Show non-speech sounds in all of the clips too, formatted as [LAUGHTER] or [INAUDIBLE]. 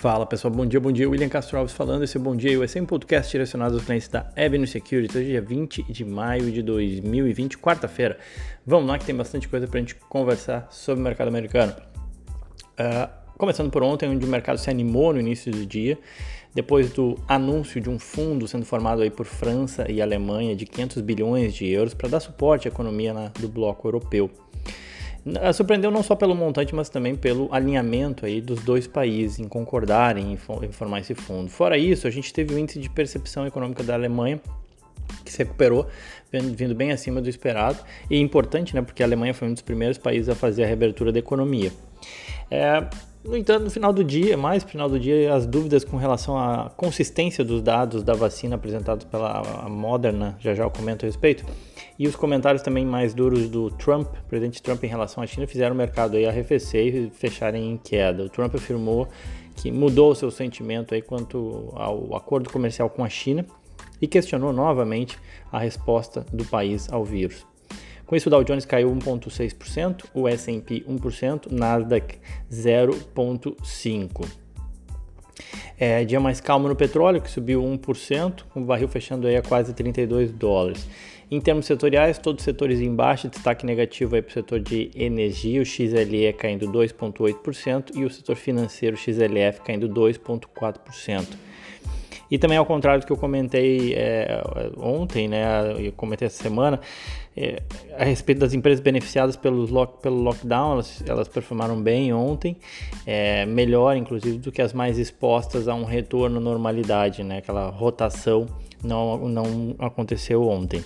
Fala pessoal, bom dia, bom dia. William Castro Alves falando. Esse é Bom Dia Esse é podcast direcionado aos clientes da Avenue Security. Hoje é dia 20 de maio de 2020, quarta-feira. Vamos lá que tem bastante coisa para a gente conversar sobre o mercado americano. Uh, começando por ontem, onde o mercado se animou no início do dia, depois do anúncio de um fundo sendo formado aí por França e Alemanha de 500 bilhões de euros para dar suporte à economia na, do bloco europeu. Ah, surpreendeu não só pelo montante, mas também pelo alinhamento aí dos dois países em concordarem em formar esse fundo. Fora isso, a gente teve o índice de percepção econômica da Alemanha que se recuperou, vindo bem acima do esperado. E é importante, né, porque a Alemanha foi um dos primeiros países a fazer a reabertura da economia. É, no entanto, no final do dia, mais no final do dia, as dúvidas com relação à consistência dos dados da vacina apresentados pela Moderna, já já eu comento a respeito, e os comentários também mais duros do Trump, presidente Trump em relação à China, fizeram o mercado aí arrefecer e fecharem em queda. O Trump afirmou que mudou o seu sentimento aí quanto ao acordo comercial com a China e questionou novamente a resposta do país ao vírus. Com isso, o Dow Jones caiu 1,6%, o S&P 1%, Nasdaq 0,5%. É, dia mais calmo no petróleo, que subiu 1%, com o barril fechando aí a quase 32 dólares. Em termos setoriais, todos os setores em baixa, destaque negativo aí para o setor de energia, o XLE caindo 2,8% e o setor financeiro, XLF, caindo 2,4%. E também ao contrário do que eu comentei é, ontem, né, eu comentei essa semana, é, a respeito das empresas beneficiadas pelos lock, pelo lockdown, elas, elas performaram bem ontem, é, melhor inclusive do que as mais expostas a um retorno à normalidade, né, aquela rotação não, não aconteceu ontem.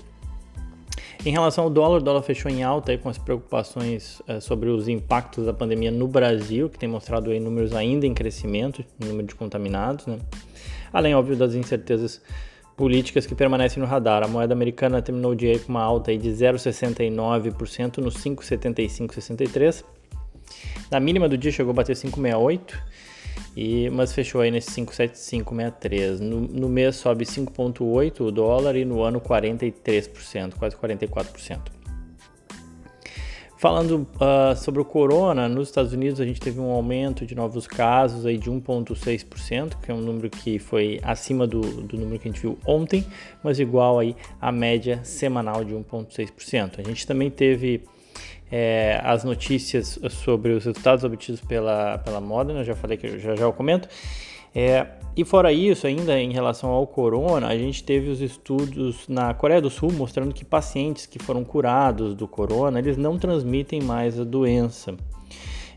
Em relação ao dólar, o dólar fechou em alta aí com as preocupações uh, sobre os impactos da pandemia no Brasil, que tem mostrado aí números ainda em crescimento, número de contaminados, né? Além, óbvio, das incertezas políticas que permanecem no radar. A moeda americana terminou o dia com uma alta de 0,69% no 5,7563. Na mínima do dia chegou a bater 5,68 e, mas fechou aí nesse 57563. No, no mês sobe 5,8 o dólar e no ano 43%, quase 44%. Falando uh, sobre o corona, nos Estados Unidos a gente teve um aumento de novos casos aí de 1,6%, que é um número que foi acima do, do número que a gente viu ontem, mas igual aí à média semanal de 1,6%. A gente também teve é, as notícias sobre os resultados obtidos pela, pela Moderna, já falei que já já eu comento. É, e fora isso, ainda em relação ao corona, a gente teve os estudos na Coreia do Sul mostrando que pacientes que foram curados do corona, eles não transmitem mais a doença.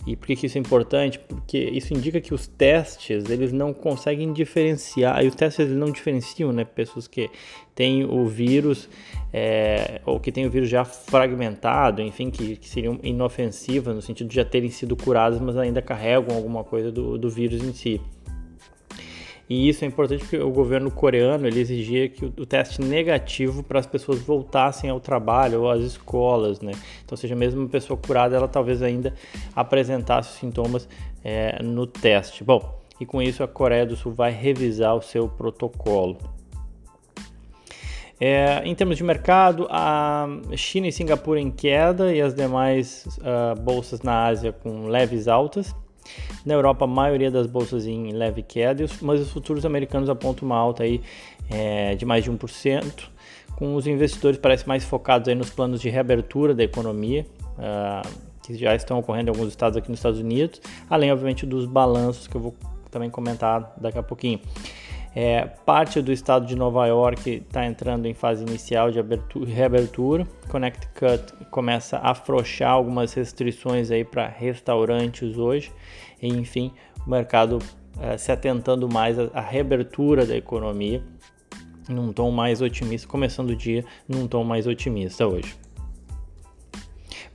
E por que, isso é importante? Porque isso indica que os testes eles não conseguem diferenciar, e os testes eles não diferenciam, né? Pessoas que têm o vírus é, ou que têm o vírus já fragmentado, enfim, que, que, seriam inofensivas no sentido de já terem sido curadas, mas ainda carregam alguma coisa do, do vírus em si. E isso é importante porque o governo coreano ele exigia que o, o teste negativo para as pessoas voltassem ao trabalho ou às escolas, né? Então, seja mesmo uma pessoa curada, ela talvez ainda apresentasse sintomas é, no teste. Bom, e com isso a Coreia do Sul vai revisar o seu protocolo. É, em termos de mercado, a China e Singapura em queda e as demais uh, bolsas na Ásia com leves altas. Na Europa, a maioria das bolsas em leve queda, mas os futuros americanos apontam uma alta aí, é, de mais de 1%, com os investidores parecem mais focados aí nos planos de reabertura da economia, uh, que já estão ocorrendo em alguns estados aqui nos Estados Unidos, além, obviamente, dos balanços que eu vou também comentar daqui a pouquinho. É, parte do estado de Nova York está entrando em fase inicial de abertura, reabertura. Connecticut começa a afrouxar algumas restrições aí para restaurantes hoje. E, enfim, o mercado é, se atentando mais à, à reabertura da economia num tom mais otimista, começando o dia num tom mais otimista hoje.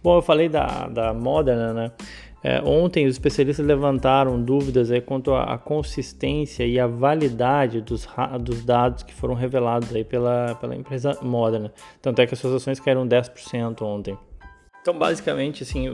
Bom, eu falei da, da Moderna, né? É, ontem os especialistas levantaram dúvidas aí quanto à, consistência e à validade dos, dos, dados que foram revelados aí pela, pela empresa Moderna. Tanto é que as suas ações caíram 10% ontem. Então, basicamente, assim,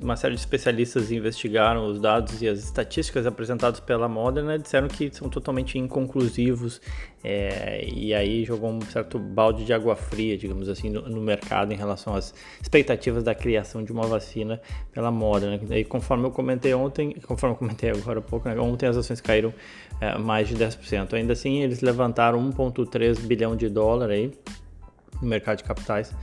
uma série de especialistas investigaram os dados e as estatísticas apresentados pela Moderna e disseram que são totalmente inconclusivos é, e aí jogou um certo balde de água fria, digamos assim, no, no, mercado em relação às expectativas da criação de uma vacina pela Moderna. E conforme eu comentei ontem, conforme eu comentei agora há pouco, né, ontem as ações caíram é, mais de 10%. Ainda assim, eles levantaram 1,3 bilhão de dólar aí no mercado de capitais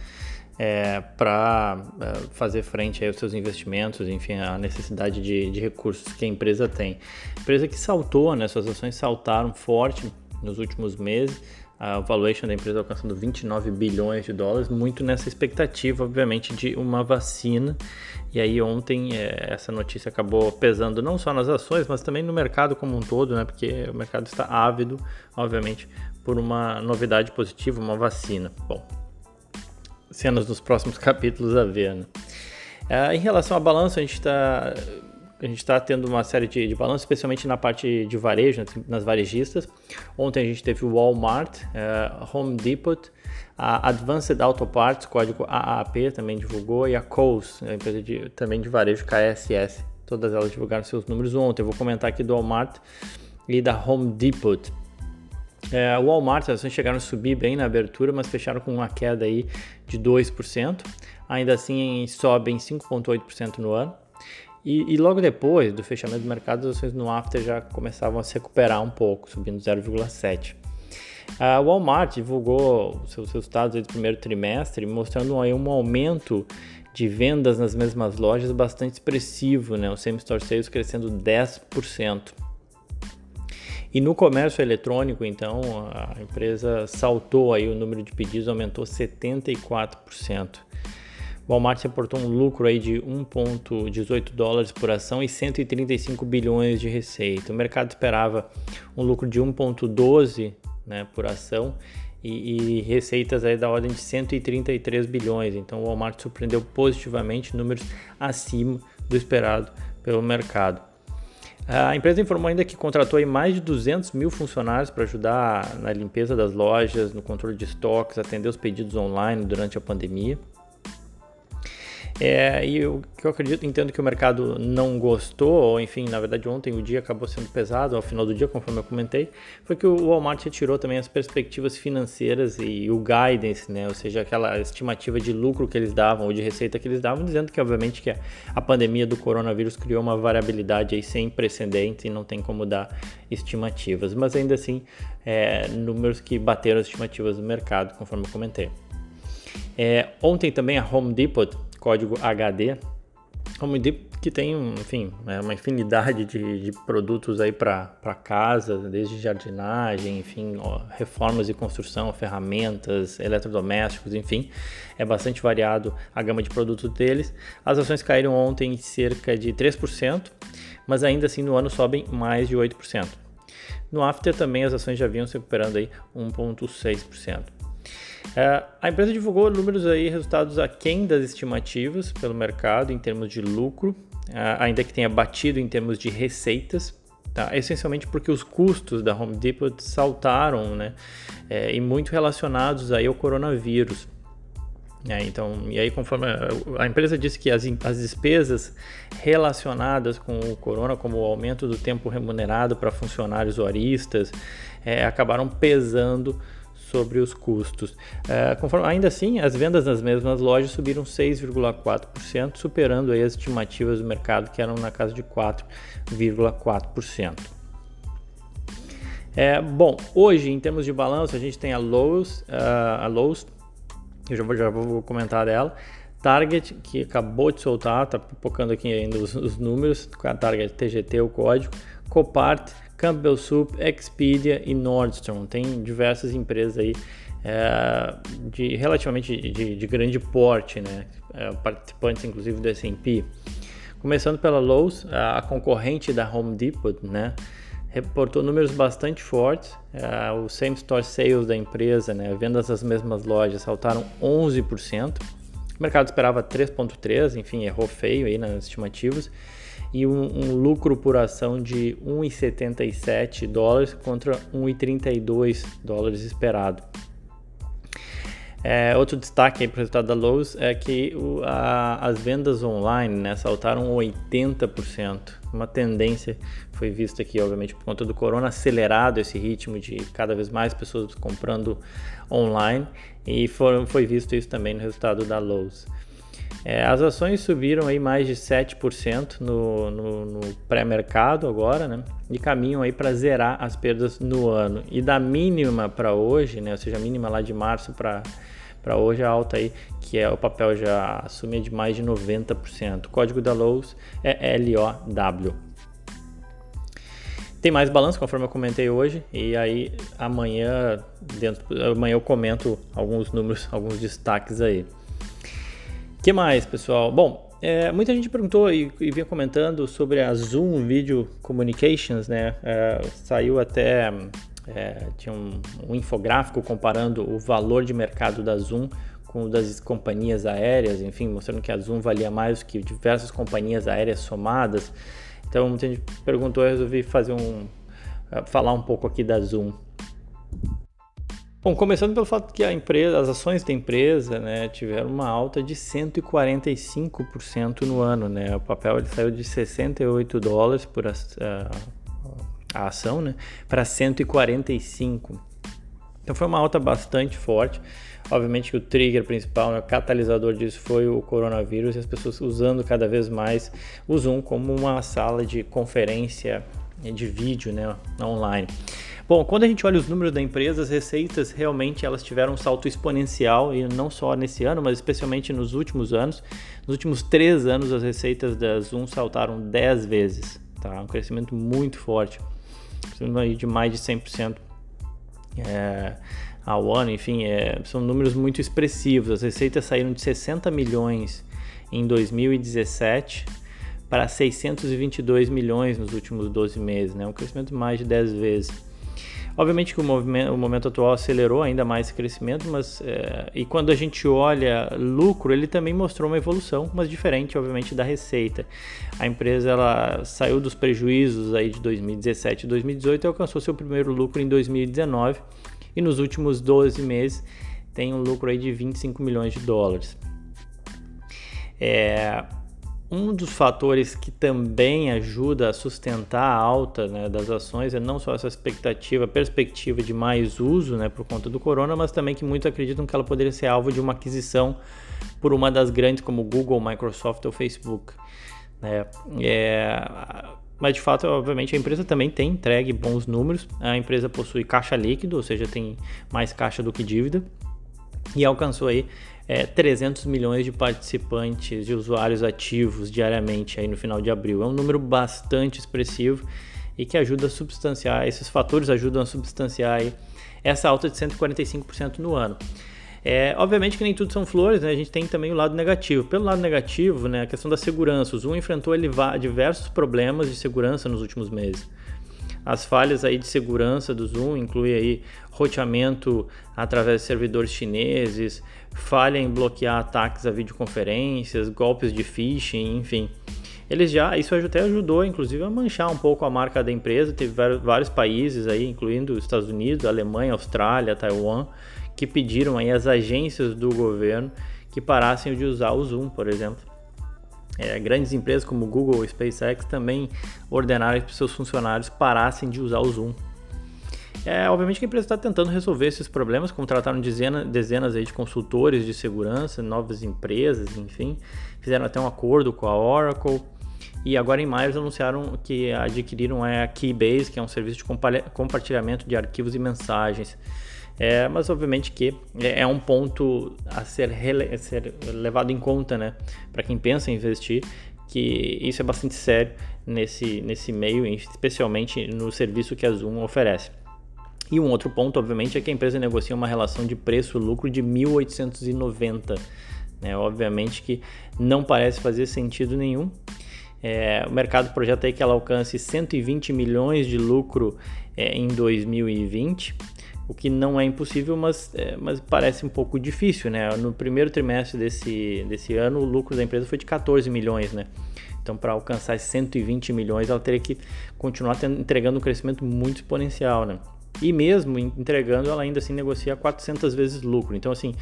é, para é, fazer frente aos seus investimentos, enfim, a necessidade de, de, recursos que a empresa tem. Empresa que saltou, né, suas ações saltaram forte nos últimos meses, a valuation da empresa alcançando 29 bilhões de dólares, muito nessa expectativa, obviamente, de uma vacina. E aí ontem é, essa notícia acabou pesando não só nas ações, mas também no mercado como um todo, né? Porque o mercado está ávido, obviamente, por uma novidade positiva, uma vacina. Bom, cenas dos próximos [LAUGHS] capítulos a ver. Né? É, em relação ao balanço, a gente está a gente está tendo uma série de, de balanços, especialmente na parte de varejo, nas varejistas. Ontem a gente teve o Walmart, uh, Home Depot, a Advanced Auto Parts, código AAP, também divulgou, e a Kohl's, a empresa de, também de varejo KSS. Todas elas divulgaram seus números ontem. Eu vou comentar aqui do Walmart e da Home Depot. É, o Walmart, as ações chegaram a subir bem na abertura, mas fecharam com uma queda aí de 2%. Ainda assim, sobem 5,8% no ano. E, e, logo depois do fechamento do mercado, as ações no after já começavam a se recuperar um pouco, subindo 0,7%. A Walmart divulgou seus resultados do primeiro trimestre, mostrando aí um aumento de vendas nas mesmas lojas bastante expressivo, né? o same store sales crescendo 10%. E no comércio eletrônico, então, a empresa saltou aí o número de pedidos, aumentou 74%. O Walmart reportou um lucro aí de 1,18 dólares por ação e 135 bilhões de receita. O mercado esperava um lucro de 1,12 né, por ação e, e, receitas aí da ordem de 133 bilhões. Então o Walmart surpreendeu positivamente, números acima do esperado pelo mercado. A empresa informou ainda que contratou mais de 200 mil funcionários para ajudar na limpeza das lojas, no controle de estoques, atender os pedidos online durante a pandemia. É, e o que eu acredito, entendo que o mercado não gostou, ou enfim, na verdade ontem o dia acabou sendo pesado, ao final do dia, conforme eu comentei, foi que o Walmart retirou também as perspectivas financeiras e o guidance, né, ou seja, aquela estimativa de lucro que eles davam ou de receita que eles davam, dizendo que obviamente que a pandemia do coronavírus criou uma variabilidade aí sem precedentes e não tem como dar estimativas, mas ainda assim, é, números que bateram as estimativas do mercado, conforme eu comentei. É, ontem também a Home Depot código HD, que tem, enfim, é uma infinidade de, de produtos aí para casa, desde jardinagem, enfim, ó, reformas e construção, ferramentas, eletrodomésticos, enfim, é bastante variado a gama de produtos deles. As ações caíram ontem cerca de 3%, mas ainda assim no ano sobem mais de 8%. No after também as ações já vinham se recuperando aí 1,6%. É, a empresa divulgou números aí, resultados aquém das estimativas pelo mercado em termos de lucro, é, ainda que tenha batido em termos de receitas, tá? essencialmente porque os custos da Home Depot saltaram, né? É, e muito relacionados aí ao coronavírus. É, então, e aí conforme a, empresa disse que as, as despesas relacionadas com o corona, como o aumento do tempo remunerado para funcionários horistas, é, acabaram pesando sobre os custos. É, conforme, ainda assim, as vendas nas mesmas lojas subiram 6,4%, superando aí as estimativas do mercado que eram na casa de 4,4%. É, bom, hoje em termos de balanço a gente tem a Lowe's, uh, a Lowe's, eu já vou, já vou comentar dela, Target, que acabou de soltar, está pipocando aqui ainda os, os números, a Target TGT, o código, Copart, Campbell Soup, Expedia e Nordstrom. Tem diversas empresas aí é, de relativamente de, de, grande porte, né? É, participantes inclusive do S&P. Começando pela Lowe's, a concorrente da Home Depot, né? reportou números bastante fortes. É, o same store sales da empresa, né, vendas das mesmas lojas, saltaram 11%. O mercado esperava 3,3%, enfim, errou feio aí nas estimativas e um, um lucro por ação de 1,77 dólares contra 1,32 dólares esperado. É, outro destaque para o resultado da Lowe's é que o, a, as vendas online né, saltaram 80%. Uma tendência foi vista aqui, obviamente, por conta do corona, acelerado esse ritmo de cada vez mais pessoas comprando online e foi visto isso também no resultado da Lowe's. É, as ações subiram aí mais de 7% no, no, no pré-mercado agora, né? E caminham aí para zerar as perdas no ano. E da mínima para hoje, né? Ou seja, a mínima lá de março para para hoje a alta aí, que é o papel já assume de mais de 90%. O código da Lowe's é LOW. Tem mais balanço, conforme eu comentei hoje, e aí amanhã, dentro, amanhã eu comento alguns números, [LAUGHS] alguns destaques aí que mais, pessoal? Bom, é, muita gente perguntou e, e, vinha comentando sobre a Zoom Video Communications, né? É, saiu até é, tinha um, um, infográfico comparando o valor de mercado da Zoom com o das companhias aéreas, enfim, mostrando que a Zoom valia mais que diversas companhias aéreas somadas. Então, muita gente perguntou, eu resolvi fazer um falar um pouco aqui da Zoom. Bom, começando pelo fato que a empresa, as ações da empresa né, tiveram uma alta de 145% no ano. Né? O papel ele saiu de 68 dólares por a, a, a ação né, para 145. Então foi uma alta bastante forte. Obviamente que o trigger principal, né, o catalisador disso foi o coronavírus e as pessoas usando cada vez mais o Zoom como uma sala de conferência de vídeo né, online. Bom, quando a gente olha os números da empresa, as receitas realmente elas tiveram um salto exponencial e não só nesse ano, mas especialmente nos últimos anos. Nos últimos três anos, as receitas da Zoom saltaram 10 vezes, tá? Um crescimento muito forte, de mais de 100% é, ao ano, enfim, é, são números muito expressivos. As receitas saíram de 60 milhões em 2017 para 622 milhões nos últimos 12 meses, né? um crescimento de mais de 10 vezes. Obviamente que o, o momento atual acelerou ainda mais esse crescimento, mas é, e quando a gente olha lucro, ele também mostrou uma evolução, mas diferente, obviamente, da receita. A empresa ela saiu dos prejuízos aí de 2017 e 2018 e alcançou seu primeiro lucro em 2019 e nos últimos 12 meses tem um lucro aí de 25 milhões de dólares. É, um dos fatores que também ajuda a sustentar a alta né, das ações é não só essa expectativa, perspectiva de mais uso né, por conta do corona, mas também que muitos acreditam que ela poderia ser alvo de uma aquisição por uma das grandes como Google, Microsoft ou Facebook. Né? É, mas de fato, obviamente, a empresa também tem entregue bons números. A empresa possui caixa líquido, ou seja, tem mais caixa do que dívida, e alcançou aí é, 300 milhões de participantes, de usuários ativos diariamente aí no final de abril. É um número bastante expressivo e que ajuda a substanciar, esses fatores ajudam a substanciar aí essa alta de 145% no ano. É, obviamente que nem tudo são flores, né? a gente tem também o lado negativo. Pelo lado negativo, né, a questão da segurança. O Zoom enfrentou diversos problemas de segurança nos últimos meses. As falhas aí de segurança do Zoom incluem aí roteamento através de servidores chineses, falha em bloquear ataques a videoconferências, golpes de phishing, enfim. Eles já, isso até ajudou, inclusive, a manchar um pouco a marca da empresa. Teve vários países aí, incluindo os Estados Unidos, Alemanha, Austrália, Taiwan, que pediram aí as agências do governo que parassem de usar o Zoom, por exemplo. É, grandes empresas como Google e SpaceX também ordenaram que seus funcionários parassem de usar o Zoom. É, obviamente que a empresa está tentando resolver esses problemas, contrataram dezenas, dezenas aí de consultores de segurança, novas empresas, enfim, fizeram até um acordo com a Oracle e agora em maio eles anunciaram que adquiriram a Keybase, que é um serviço de compartilhamento de arquivos e mensagens. É, mas obviamente que é, é um ponto a ser, ser levado em conta, né? Para quem pensa em investir, que isso é bastante sério nesse, nesse meio, especialmente no serviço que a Zoom oferece. E um outro ponto, obviamente, é que a empresa negocia uma relação de preço-lucro de 1890. Né? Obviamente que não parece fazer sentido nenhum. É, o mercado projeta aí que ela alcance 120 milhões de lucro é, em 2020 o que não é impossível, mas, é, mas parece um pouco difícil, né? No primeiro trimestre desse, desse ano, o lucro da empresa foi de 14 milhões, né? Então, para alcançar 120 milhões, ela teria que continuar entregando um crescimento muito exponencial, né? E mesmo entregando, ela ainda assim negocia 400 vezes lucro. Então, assim,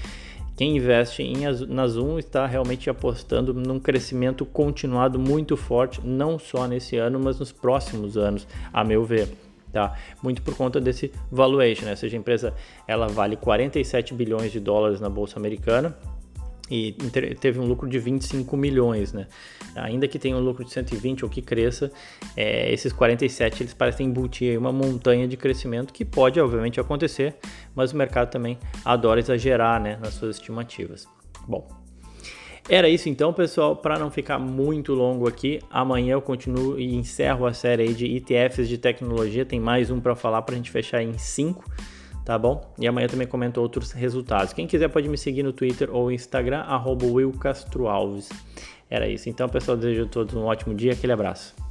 quem investe em, na Zoom está realmente apostando num crescimento continuado muito forte, não só nesse ano, mas nos próximos anos, a meu ver. Tá? Muito por conta desse valuation, né? Ou seja, a empresa ela vale 47 bilhões de dólares na bolsa americana e teve um lucro de 25 milhões, né? Ainda que tenha um lucro de 120 ou que cresça, é, esses 47 eles parecem embutir uma montanha de crescimento que pode, obviamente, acontecer, mas o mercado também adora exagerar, né, nas suas estimativas. Bom, era isso então, pessoal. Para não ficar muito longo aqui, amanhã eu continuo e encerro a série de ETFs de tecnologia. Tem mais um para falar para a gente fechar em 5 tá bom? E amanhã também comento outros resultados. Quem quiser pode me seguir no Twitter ou Instagram, arroba. Era isso. Então, pessoal, desejo a todos um ótimo dia. Aquele abraço.